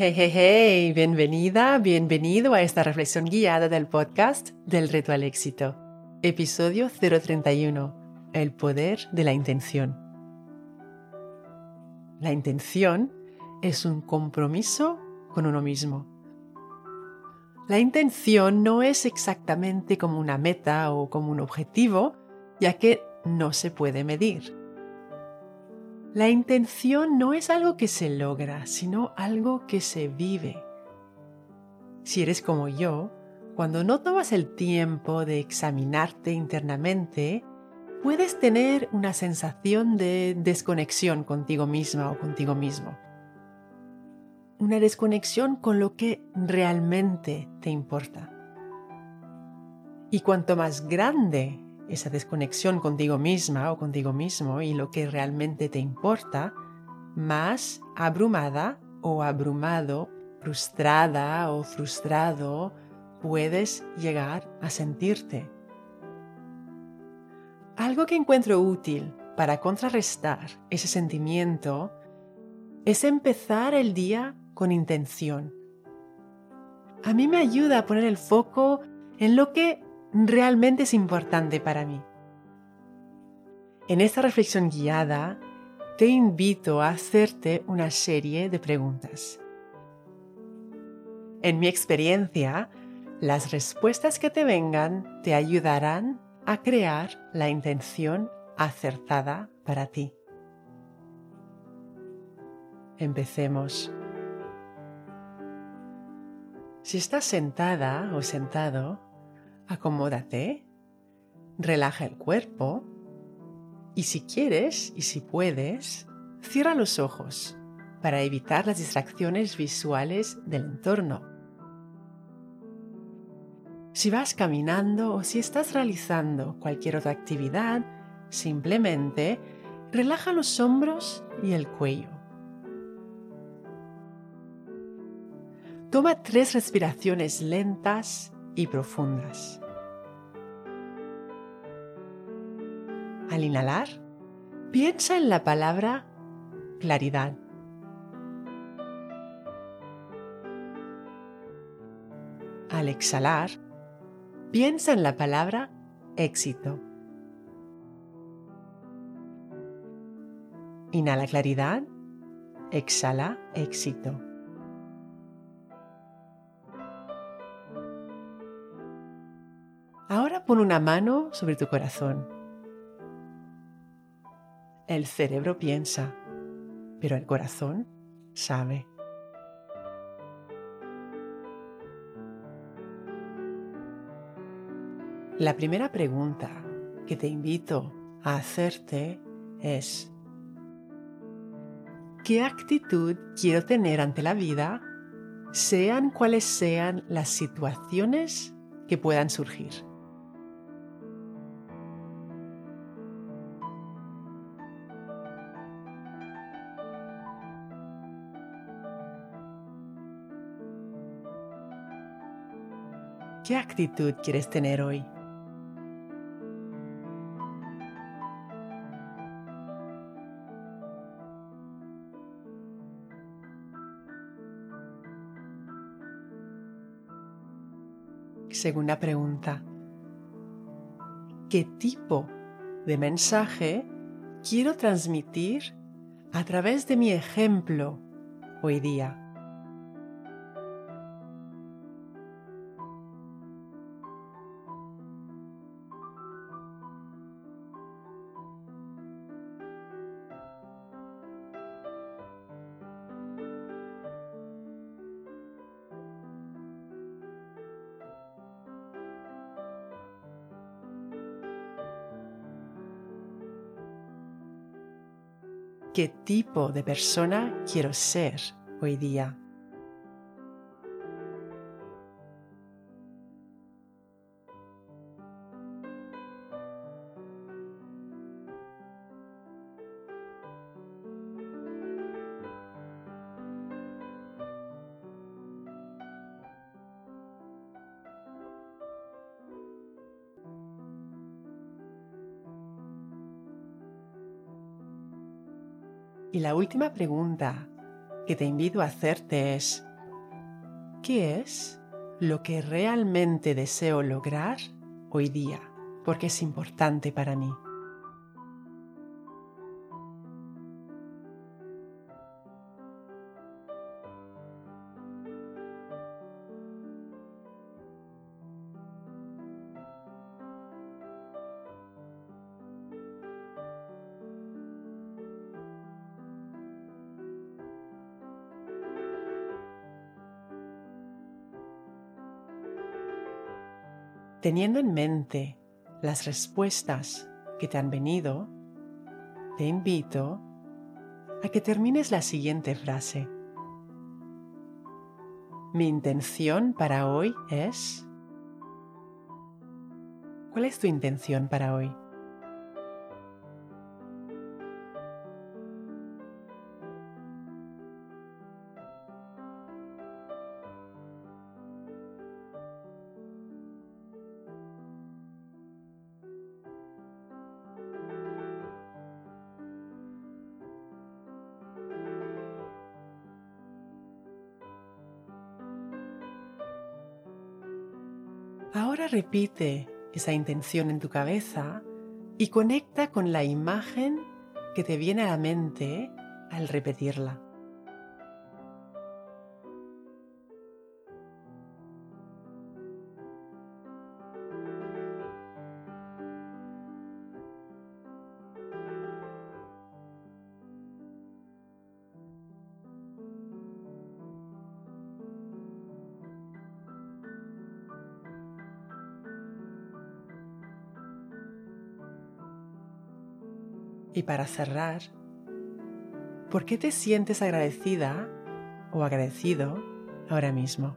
Hey, hey, hey, bienvenida, bienvenido a esta reflexión guiada del podcast del reto al éxito. Episodio 031. El poder de la intención. La intención es un compromiso con uno mismo. La intención no es exactamente como una meta o como un objetivo, ya que no se puede medir. La intención no es algo que se logra, sino algo que se vive. Si eres como yo, cuando no tomas el tiempo de examinarte internamente, puedes tener una sensación de desconexión contigo misma o contigo mismo. Una desconexión con lo que realmente te importa. Y cuanto más grande esa desconexión contigo misma o contigo mismo y lo que realmente te importa, más abrumada o abrumado, frustrada o frustrado puedes llegar a sentirte. Algo que encuentro útil para contrarrestar ese sentimiento es empezar el día con intención. A mí me ayuda a poner el foco en lo que realmente es importante para mí. En esta reflexión guiada, te invito a hacerte una serie de preguntas. En mi experiencia, las respuestas que te vengan te ayudarán a crear la intención acertada para ti. Empecemos. Si estás sentada o sentado, acomódate, relaja el cuerpo y si quieres y si puedes, cierra los ojos para evitar las distracciones visuales del entorno. Si vas caminando o si estás realizando cualquier otra actividad, simplemente relaja los hombros y el cuello. Toma tres respiraciones lentas y profundas. Al inhalar, piensa en la palabra claridad. Al exhalar, piensa en la palabra éxito. Inhala claridad, exhala éxito. Pon una mano sobre tu corazón. El cerebro piensa, pero el corazón sabe. La primera pregunta que te invito a hacerte es, ¿qué actitud quiero tener ante la vida, sean cuales sean las situaciones que puedan surgir? ¿Qué actitud quieres tener hoy? Segunda pregunta. ¿Qué tipo de mensaje quiero transmitir a través de mi ejemplo hoy día? Qué tipo de persona quiero ser hoy día. Y la última pregunta que te invito a hacerte es, ¿qué es lo que realmente deseo lograr hoy día? Porque es importante para mí. Teniendo en mente las respuestas que te han venido, te invito a que termines la siguiente frase. Mi intención para hoy es... ¿Cuál es tu intención para hoy? Ahora repite esa intención en tu cabeza y conecta con la imagen que te viene a la mente al repetirla. Y para cerrar, ¿por qué te sientes agradecida o agradecido ahora mismo?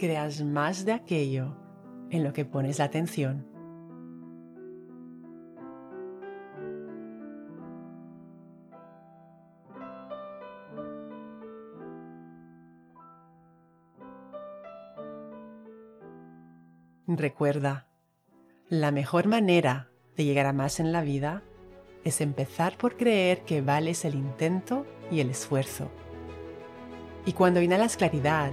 Creas más de aquello en lo que pones la atención. Recuerda, la mejor manera de llegar a más en la vida es empezar por creer que vales el intento y el esfuerzo. Y cuando inhalas claridad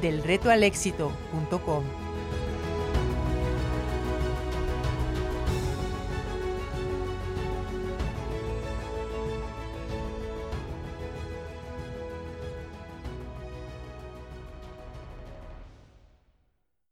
delretoalexito.com.